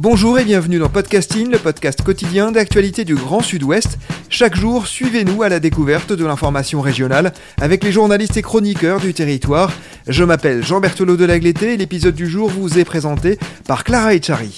Bonjour et bienvenue dans Podcasting, le podcast quotidien d'actualité du Grand Sud-Ouest. Chaque jour, suivez-nous à la découverte de l'information régionale avec les journalistes et chroniqueurs du territoire. Je m'appelle Jean Berthelot de Lagleté et l'épisode du jour vous est présenté par Clara Echari.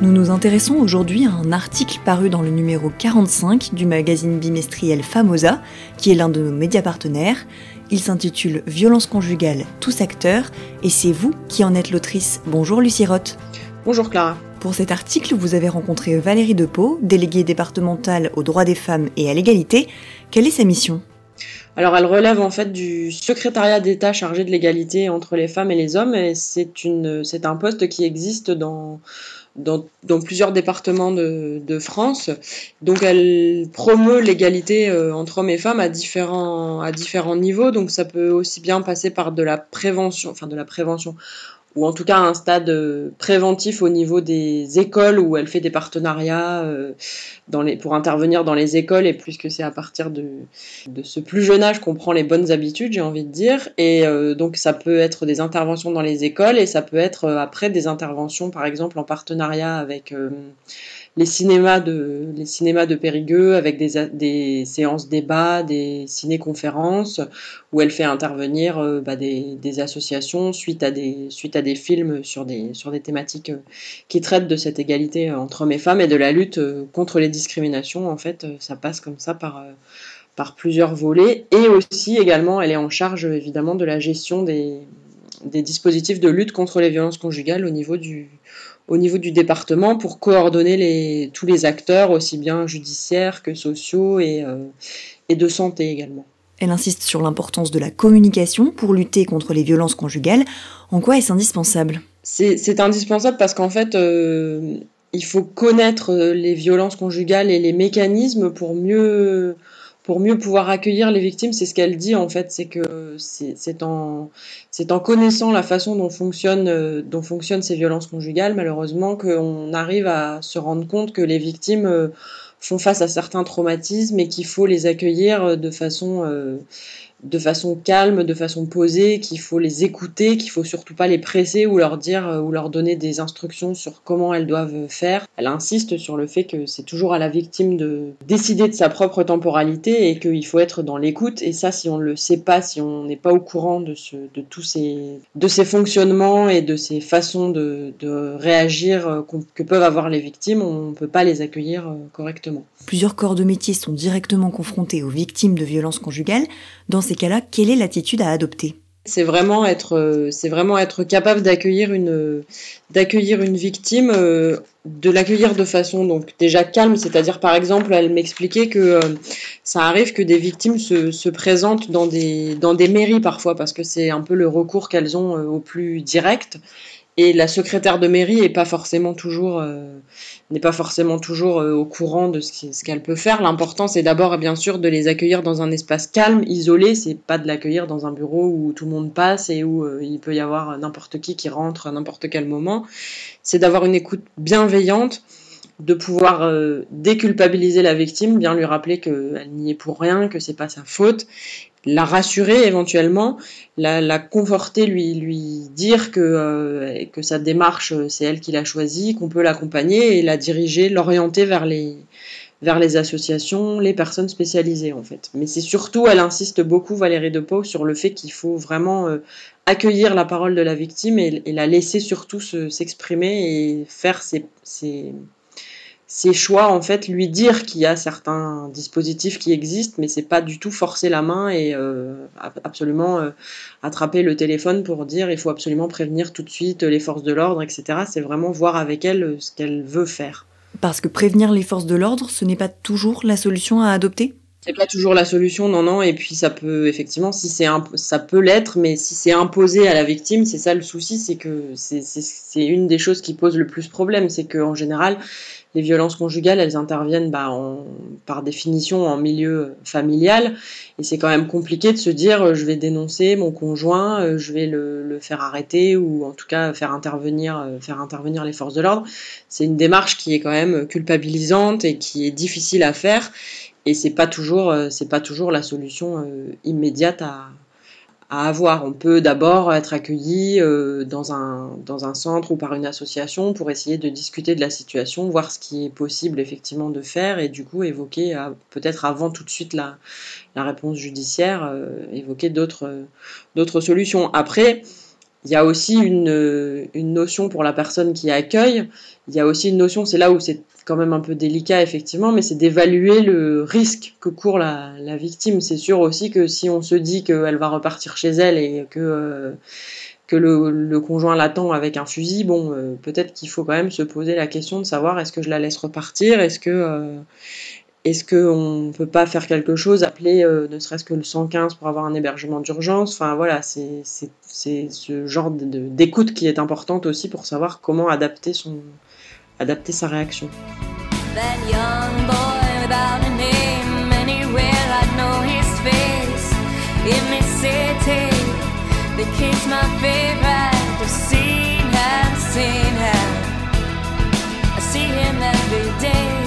Nous nous intéressons aujourd'hui à un article paru dans le numéro 45 du magazine bimestriel Famosa, qui est l'un de nos médias partenaires. Il s'intitule Violence conjugale, tous acteurs, et c'est vous qui en êtes l'autrice. Bonjour Lucie Roth. Bonjour Clara. Pour cet article, vous avez rencontré Valérie Depeau, déléguée départementale aux droits des femmes et à l'égalité. Quelle est sa mission? Alors elle relève en fait du secrétariat d'État chargé de l'égalité entre les femmes et les hommes et c'est un poste qui existe dans dans, dans plusieurs départements de, de, France. Donc elle promeut l'égalité euh, entre hommes et femmes à différents, à différents niveaux. Donc ça peut aussi bien passer par de la prévention, enfin de la prévention, ou en tout cas un stade euh, préventif au niveau des écoles où elle fait des partenariats euh, dans les, pour intervenir dans les écoles et puisque c'est à partir de, de ce plus jeune âge qu'on prend les bonnes habitudes, j'ai envie de dire. Et euh, donc ça peut être des interventions dans les écoles et ça peut être après des interventions par exemple en partenariat avec les cinémas de les cinémas de Périgueux avec des, séances débats, des ciné-conférences où elle fait intervenir euh, bah, des, associations suite à des suite à des films sur des sur des thématiques euh, qui traitent de cette égalité euh, entre hommes et femmes et de la lutte contre les discriminations. En fait, ça passe comme ça par par plusieurs volets et aussi également elle est en charge évidemment de la gestion des des dispositifs de lutte contre les violences conjugales au niveau du au niveau du département pour coordonner les, tous les acteurs, aussi bien judiciaires que sociaux et, euh, et de santé également. Elle insiste sur l'importance de la communication pour lutter contre les violences conjugales. En quoi est-ce indispensable? C'est indispensable parce qu'en fait, euh, il faut connaître les violences conjugales et les mécanismes pour mieux pour mieux pouvoir accueillir les victimes, c'est ce qu'elle dit en fait, c'est que c'est en, en connaissant la façon dont, fonctionne, euh, dont fonctionnent ces violences conjugales, malheureusement, qu'on arrive à se rendre compte que les victimes euh, font face à certains traumatismes et qu'il faut les accueillir de façon de façon calme, de façon posée, qu'il faut les écouter, qu'il faut surtout pas les presser ou leur dire euh, ou leur donner des instructions sur comment elles doivent faire. Elle insiste sur le fait que c'est toujours à la victime de décider de sa propre temporalité et qu'il faut être dans l'écoute. Et ça, si on le sait pas, si on n'est pas au courant de, ce, de tous ces, de ces fonctionnements et de ces façons de, de réagir euh, que peuvent avoir les victimes, on ne peut pas les accueillir euh, correctement. Plusieurs corps de métier sont directement confrontés aux victimes de violences conjugales. Dans ces cas-là, quelle est l'attitude à adopter? C'est vraiment être c'est vraiment être capable d'accueillir une d'accueillir une victime euh, de l'accueillir de façon donc déjà calme. C'est-à-dire par exemple elle m'expliquait que euh, ça arrive que des victimes se, se présentent dans des dans des mairies parfois parce que c'est un peu le recours qu'elles ont euh, au plus direct et la secrétaire de mairie euh, n'est pas forcément toujours euh, au courant de ce qu'elle peut faire. L'important c'est d'abord bien sûr de les accueillir dans un espace calme, isolé. C'est pas de l'accueillir dans un bureau où tout le monde passe et où euh, il peut y avoir n'importe qui qui rentre à n'importe quel moment. C'est d'avoir une écoute bienveillante, de pouvoir déculpabiliser la victime, bien lui rappeler qu'elle n'y est pour rien, que c'est pas sa faute, la rassurer éventuellement, la, la conforter, lui, lui dire que, euh, que sa démarche, c'est elle qui l'a choisie, qu'on peut l'accompagner et la diriger, l'orienter vers les, vers les associations, les personnes spécialisées en fait. Mais c'est surtout, elle insiste beaucoup, Valérie Depau, sur le fait qu'il faut vraiment euh, accueillir la parole de la victime et, et la laisser surtout s'exprimer et faire ses, ses ses choix, en fait, lui dire qu'il y a certains dispositifs qui existent, mais c'est pas du tout forcer la main et euh, absolument euh, attraper le téléphone pour dire il faut absolument prévenir tout de suite les forces de l'ordre, etc. C'est vraiment voir avec elle euh, ce qu'elle veut faire. Parce que prévenir les forces de l'ordre, ce n'est pas toujours la solution à adopter? C'est pas toujours la solution, non, non. Et puis ça peut effectivement, si c'est ça peut l'être, mais si c'est imposé à la victime, c'est ça le souci, c'est que c'est une des choses qui pose le plus problème, c'est qu'en général, les violences conjugales, elles interviennent bah, par définition en milieu familial. Et c'est quand même compliqué de se dire euh, je vais dénoncer mon conjoint, euh, je vais le, faire arrêter ou en tout cas faire intervenir, euh, faire intervenir les forces de l'ordre. C'est une démarche qui est quand même culpabilisante et qui est difficile à faire. Et c'est pas toujours, c'est pas toujours la solution immédiate à, à avoir. On peut d'abord être accueilli euh, dans, un, dans un centre ou par une association pour essayer de discuter de la situation, voir ce qui est possible effectivement de faire et du coup évoquer, euh, peut-être avant tout de suite la, la réponse judiciaire, euh, évoquer d'autres, d'autres solutions. Après, il y a aussi une, une notion pour la personne qui accueille, il y a aussi une notion, c'est là où c'est quand même un peu délicat effectivement, mais c'est d'évaluer le risque que court la, la victime. C'est sûr aussi que si on se dit qu'elle va repartir chez elle et que, euh, que le, le, conjoint l'attend avec un fusil, bon, euh, peut-être qu'il faut quand même se poser la question de savoir est-ce que je la laisse repartir, est-ce que euh, est-ce qu'on ne peut pas faire quelque chose, appeler ne serait-ce que le 115 pour avoir un hébergement d'urgence? Enfin voilà, c'est ce genre d'écoute qui est importante aussi pour savoir comment adapter son, adapter sa réaction. That young boy without a name, anywhere know his face. I see him every day.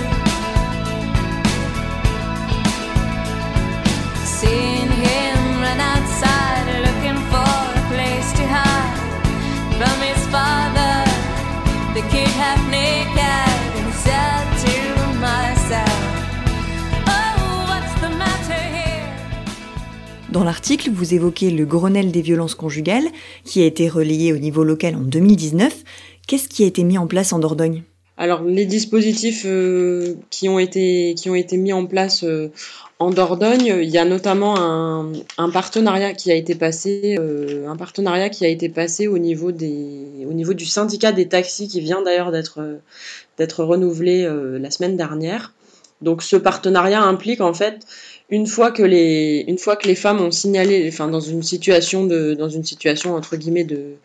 Dans l'article, vous évoquez le Grenelle des violences conjugales, qui a été relayé au niveau local en 2019. Qu'est-ce qui a été mis en place en Dordogne? Alors les dispositifs euh, qui ont été qui ont été mis en place euh, en Dordogne, il y a notamment un, partenariat qui a été passé euh, un partenariat qui a été passé au niveau des au niveau du syndicat des taxis qui vient d'ailleurs d'être d'être renouvelé la semaine dernière. Donc ce partenariat implique en fait une fois que les une fois que les femmes ont signalé enfin dans une situation de dans une situation entre guillemets de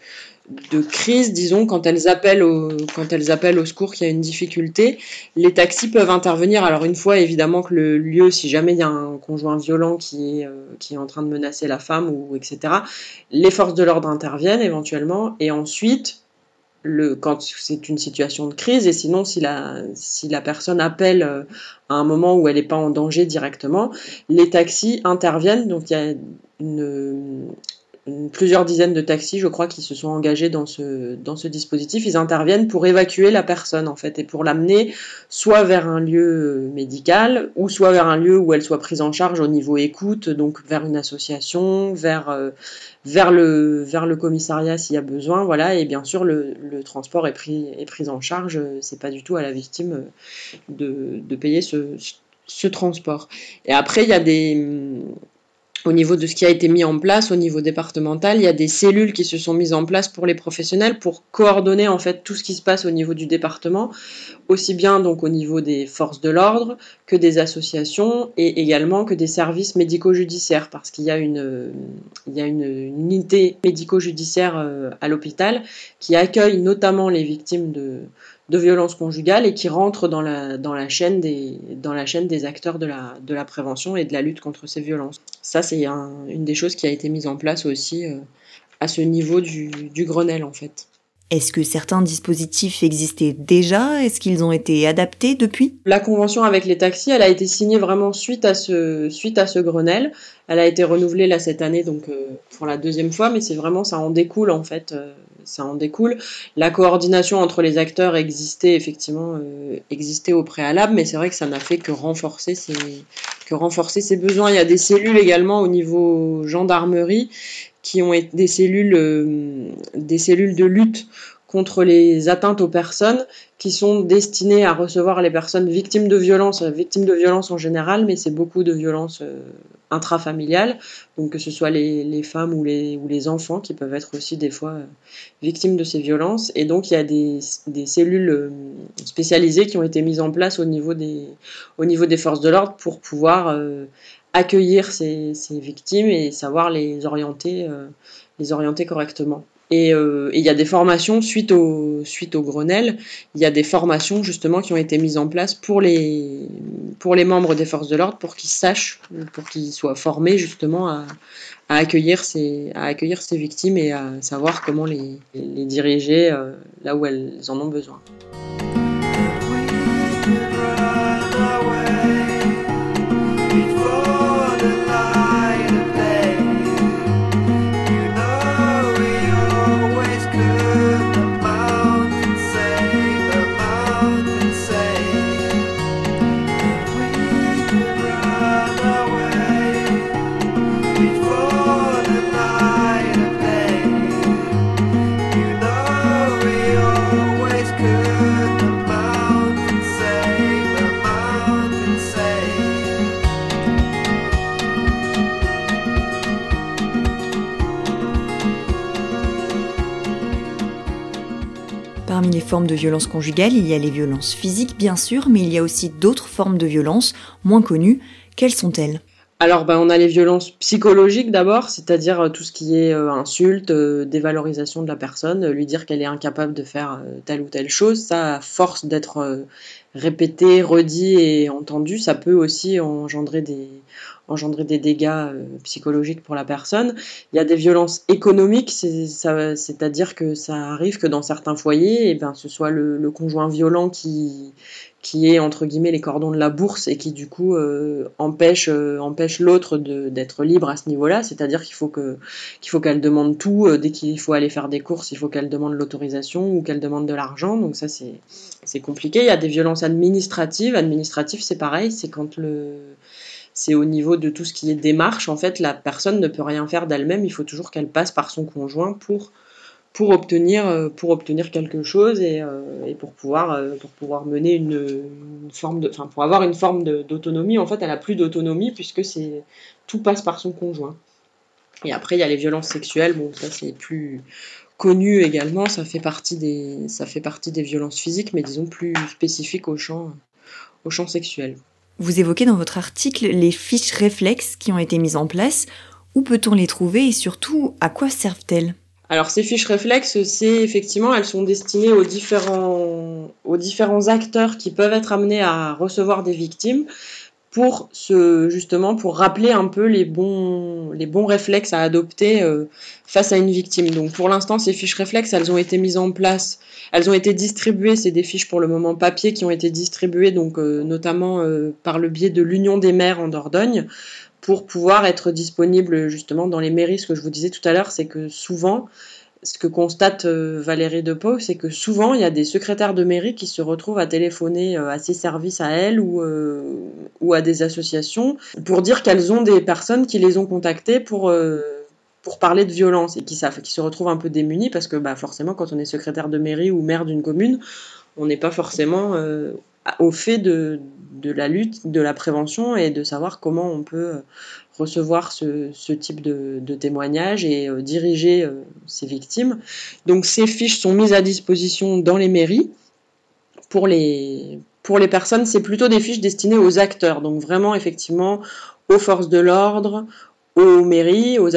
de crise, disons, quand elles appellent au, quand elles appellent au secours qu'il y a une difficulté, les taxis peuvent intervenir. Alors une fois évidemment que le lieu, si jamais il y a un conjoint violent qui est, euh, qui est en train de menacer la femme ou etc., les forces de l'ordre interviennent éventuellement et ensuite le, quand c'est une situation de crise et sinon si la, si la personne appelle euh, à un moment où elle n'est pas en danger directement, les taxis interviennent. Donc il y a une, plusieurs dizaines de taxis, je crois, qui se sont engagés dans ce, dans ce dispositif. Ils interviennent pour évacuer la personne, en fait, et pour l'amener soit vers un lieu médical, ou soit vers un lieu où elle soit prise en charge au niveau écoute, donc vers une association, vers, euh, vers, le, vers le commissariat s'il y a besoin, voilà. Et bien sûr, le, le transport est pris, est pris en charge. C'est pas du tout à la victime de, de payer ce, ce transport. Et après, il y a des au niveau de ce qui a été mis en place au niveau départemental, il y a des cellules qui se sont mises en place pour les professionnels pour coordonner en fait tout ce qui se passe au niveau du département, aussi bien donc au niveau des forces de l'ordre que des associations et également que des services médico-judiciaires parce qu'il y a une il y a une, unité médico-judiciaire euh, à l'hôpital qui accueille notamment les victimes de de violences conjugales et qui rentre dans la, dans la, chaîne, des, dans la chaîne des acteurs de la, de la prévention et de la lutte contre ces violences. Ça, c'est une des choses qui a été mise en place aussi euh, à ce niveau du, du Grenelle, en fait. Est-ce que certains dispositifs existaient déjà? Est-ce qu'ils ont été adaptés depuis? La convention avec les taxis, elle a été signée vraiment suite à ce, suite à ce Grenelle. Elle a été renouvelée là cette année, donc euh, pour la deuxième fois, mais c'est vraiment ça en découle en fait. Euh, ça en découle. La coordination entre les acteurs existait effectivement euh, existait au préalable, mais c'est vrai que ça n'a fait que renforcer que renforcer ses besoins. Il y a des cellules également au niveau gendarmerie qui ont été des cellules, des cellules de lutte contre les atteintes aux personnes qui sont destinées à recevoir les personnes victimes de violences, victimes de violences en général, mais c'est beaucoup de violences intrafamiliales, donc que ce soit les, femmes ou les, ou les enfants qui peuvent être aussi des fois victimes de ces violences. Et donc il y a des, cellules spécialisées qui ont été mises en place au niveau des forces de l'ordre pour pouvoir accueillir ces, victimes et savoir les orienter, euh, les orienter correctement. Euh, et il y a des formations suite au, suite au Grenelle, il y a des formations justement qui ont été mises en place pour les, pour les membres des forces de l'ordre pour qu'ils sachent, pour qu'ils soient formés justement à, à, accueillir ces, à accueillir ces victimes et à savoir comment les, les diriger euh, là où elles en ont besoin. Formes de violence conjugale, il y a les violences physiques bien sûr, mais il y a aussi d'autres formes de violence moins connues. Quelles sont-elles? Alors, ben, on a les violences psychologiques d'abord, c'est-à-dire euh, tout ce qui est euh, insulte, euh, dévalorisation de la personne, lui dire qu'elle est incapable de faire telle ou telle chose. Ça, à force d'être répété, redit et entendu, ça peut aussi engendrer des, engendrer des dégâts euh, psychologiques pour la personne. Il y a des violences économiques, c'est-à-dire que ça arrive que dans certains foyers, et ben, ce soit le, conjoint violent qui, qui est entre guillemets les cordons de la bourse et qui du coup euh, empêche, euh, empêche l'autre d'être libre à ce niveau-là. C'est-à-dire qu'il faut que qu'il faut qu'elle demande tout dès qu'il faut aller faire des courses, il faut qu'elle demande l'autorisation ou qu'elle demande de l'argent. Donc ça c'est compliqué. Il y a des violences administratives. Administratives c'est pareil, c'est quand le c'est au niveau de tout ce qui est démarche. En fait, la personne ne peut rien faire d'elle-même. Il faut toujours qu'elle passe par son conjoint pour, euh, obtenir quelque chose et, euh, pour, pouvoir, euh, pour pouvoir mener une, forme. Enfin, pour avoir une forme d'autonomie. En fait, elle n'a plus d'autonomie puisque tout passe par son conjoint. Et après, il y a les violences sexuelles. Bon, ça, c'est plus connu également. Ça fait, partie des, violences physiques, mais disons plus spécifiques au champ sexuel. Vous évoquez dans votre article les fiches réflexes qui ont été mises en place. Où peut-on les trouver et surtout à quoi servent-elles? Alors ces fiches réflexes, c'est effectivement, elles sont destinées aux différents, aux différents acteurs qui peuvent être amenés à recevoir des victimes pour justement pour rappeler un peu les bons, les bons réflexes à adopter euh, face à une victime. Donc pour l'instant, ces fiches réflexes, elles ont été mises en place, elles ont été distribuées. C'est des fiches pour le moment papier qui ont été distribuées, donc euh, notamment euh, par le biais de l'Union des maires en Dordogne, pour pouvoir être disponibles justement dans les mairies. Ce que je vous disais tout à l'heure, c'est que souvent ce que constate euh, Valérie Depau, c'est que souvent il y a des secrétaires de mairie qui se retrouvent à téléphoner euh, à ses services à elles ou, euh, ou à des associations pour dire qu'elles ont des personnes qui les ont contactées pour, parler de violence et qui se retrouvent un peu démunies parce que bah, forcément quand on est secrétaire de mairie ou maire d'une commune, on n'est pas forcément au fait de, la lutte, de la prévention et de savoir comment on peut recevoir ce, type de, témoignages et euh, diriger euh, ces victimes. Donc ces fiches sont mises à disposition dans les mairies. Pour les, pour les personnes, c'est plutôt des fiches destinées aux acteurs, donc vraiment effectivement aux forces de l'ordre, aux mairies, aux,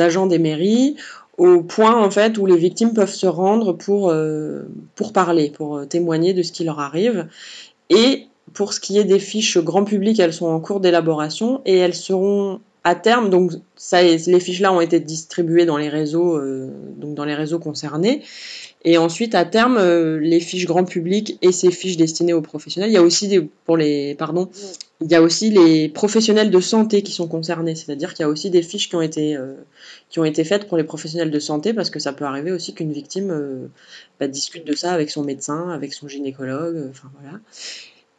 agents des mairies, au point en fait où les victimes peuvent se rendre pour, euh, pour parler, pour témoigner de ce qui leur arrive. Et pour ce qui est des fiches grand public, elles sont en cours d'élaboration et elles seront à terme, donc ça, les fiches là ont été distribuées dans les réseaux, euh, donc dans les réseaux concernés. Et ensuite, à terme, euh, les fiches grand public et ces fiches destinées aux professionnels, il y a aussi pour les, pardon, il y a aussi les professionnels de santé qui sont concernés. C'est-à-dire qu'il y a aussi des fiches qui ont été, euh, qui ont été faites pour les professionnels de santé parce que ça peut arriver aussi qu'une victime bah, discute de ça avec son médecin, avec son gynécologue, enfin voilà.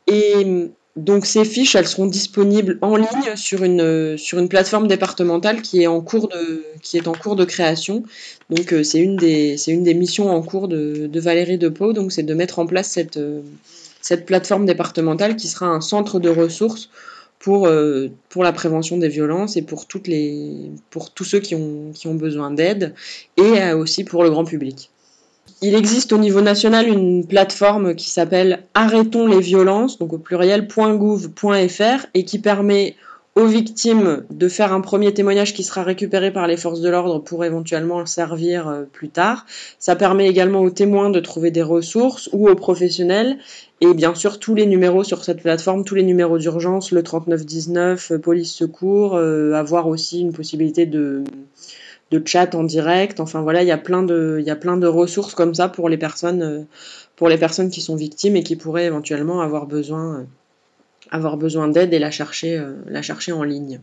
Et donc ces fiches, elles seront disponibles en ligne sur une, sur une plateforme départementale qui est en cours de, qui est en cours de création. Donc euh, c'est une, des, une des missions en cours de, de Valérie Depot, donc c'est de mettre en place cette, euh, cette plateforme départementale qui sera un centre de ressources pour, euh, pour la prévention des violences et pour, toutes les, pour tous ceux qui ont, qui ont besoin d'aide et aussi pour le grand public. Il existe au niveau national une plateforme qui s'appelle Arrêtons les violences, donc au pluriel .gouv.fr et qui permet aux victimes de faire un premier témoignage qui sera récupéré par les forces de l'ordre pour éventuellement servir euh, plus tard. Ça permet également aux témoins de trouver des ressources ou aux professionnels. Et bien sûr, tous les numéros sur cette plateforme, tous les numéros d'urgence, le 3919, euh, police secours, euh, avoir aussi une possibilité de, de chat en direct. Enfin voilà, il y a plein de, ressources comme ça pour les personnes, pour les personnes qui sont victimes et qui pourraient éventuellement avoir besoin avoir besoin d'aide et la chercher, euh, la chercher en ligne.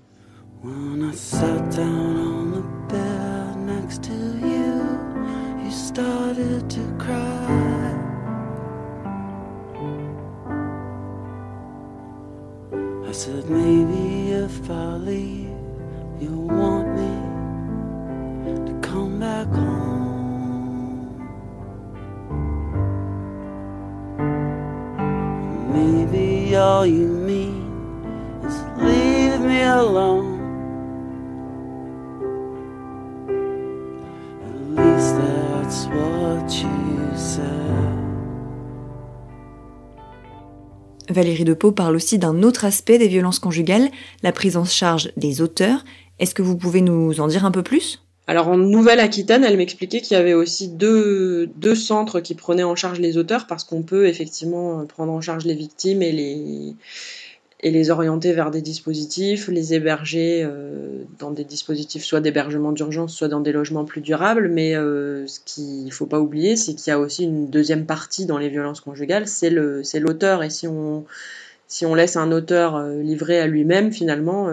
Valérie Depot parle aussi d'un autre aspect des violences conjugales, la prise en charge des auteurs. Est-ce que vous pouvez nous en dire un peu plus? Alors en Nouvelle-Aquitaine, elle m'expliquait qu'il y avait aussi deux, deux, centres qui prenaient en charge les auteurs parce qu'on peut effectivement prendre en charge les victimes et les, et les orienter vers des dispositifs, les héberger euh, dans des dispositifs soit d'hébergement d'urgence, soit dans des logements plus durables. Mais euh, ce qu'il ne faut pas oublier, c'est qu'il y a aussi une deuxième partie dans les violences conjugales, c'est l'auteur. Et si on, si on laisse un auteur euh, livré à lui-même, finalement,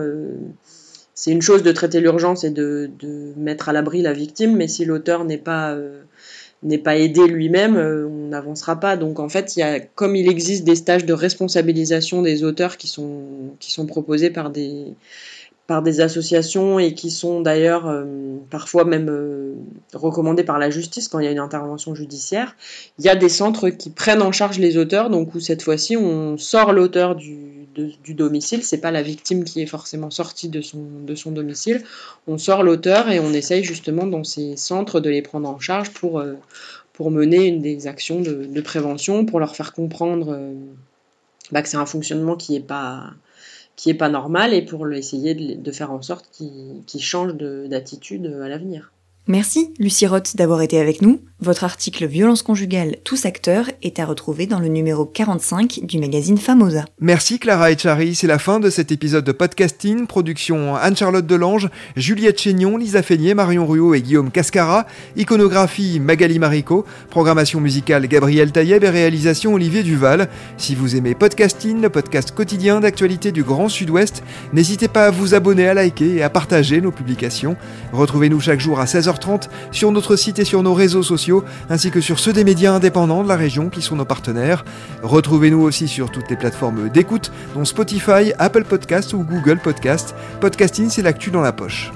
c'est une chose de traiter l'urgence et de, de, mettre à l'abri la victime, mais si l'auteur n'est pas n'est pas aidé lui-même, euh, on n'avancera pas. Donc en fait, il y a, comme il existe des stages de responsabilisation des auteurs qui sont, proposés par des, par des associations et qui sont d'ailleurs euh, parfois même euh, recommandés par la justice quand il y a une intervention judiciaire, il y a des centres qui prennent en charge les auteurs, donc où cette fois-ci on sort l'auteur du, du domicile, c'est pas la victime qui est forcément sortie de son, de son domicile, on sort l'auteur et on essaye justement dans ces centres de les prendre en charge pour, euh, pour mener une des actions de, prévention, pour leur faire comprendre euh, bah, que c'est un fonctionnement qui n'est pas qui est pas normal et pour essayer de, faire en sorte qu'ils changent d'attitude à l'avenir. Merci, Lucie Roth, d'avoir été avec nous. Votre article Violence conjugale, tous acteurs est à retrouver dans le numéro 45 du magazine Famosa. Merci Clara Echari, c'est la fin de cet épisode de podcasting, production Anne-Charlotte Delange, Juliette Chénion, Lisa Feignet, Marion Ruot et Guillaume Cascara, iconographie Magali Marico, programmation musicale Gabriel Taïeb et réalisation Olivier Duval. Si vous aimez podcasting, le podcast quotidien d'actualité du Grand Sud-Ouest, n'hésitez pas à vous abonner, à liker et à partager nos publications. Retrouvez-nous chaque jour à 16h sur notre site et sur nos réseaux sociaux, ainsi que sur ceux des médias indépendants de la région qui sont nos partenaires. Retrouvez-nous aussi sur toutes les plateformes d'écoute, dont Spotify, Apple Podcast ou Google Podcast. Podcasting, c'est l'actu dans la poche.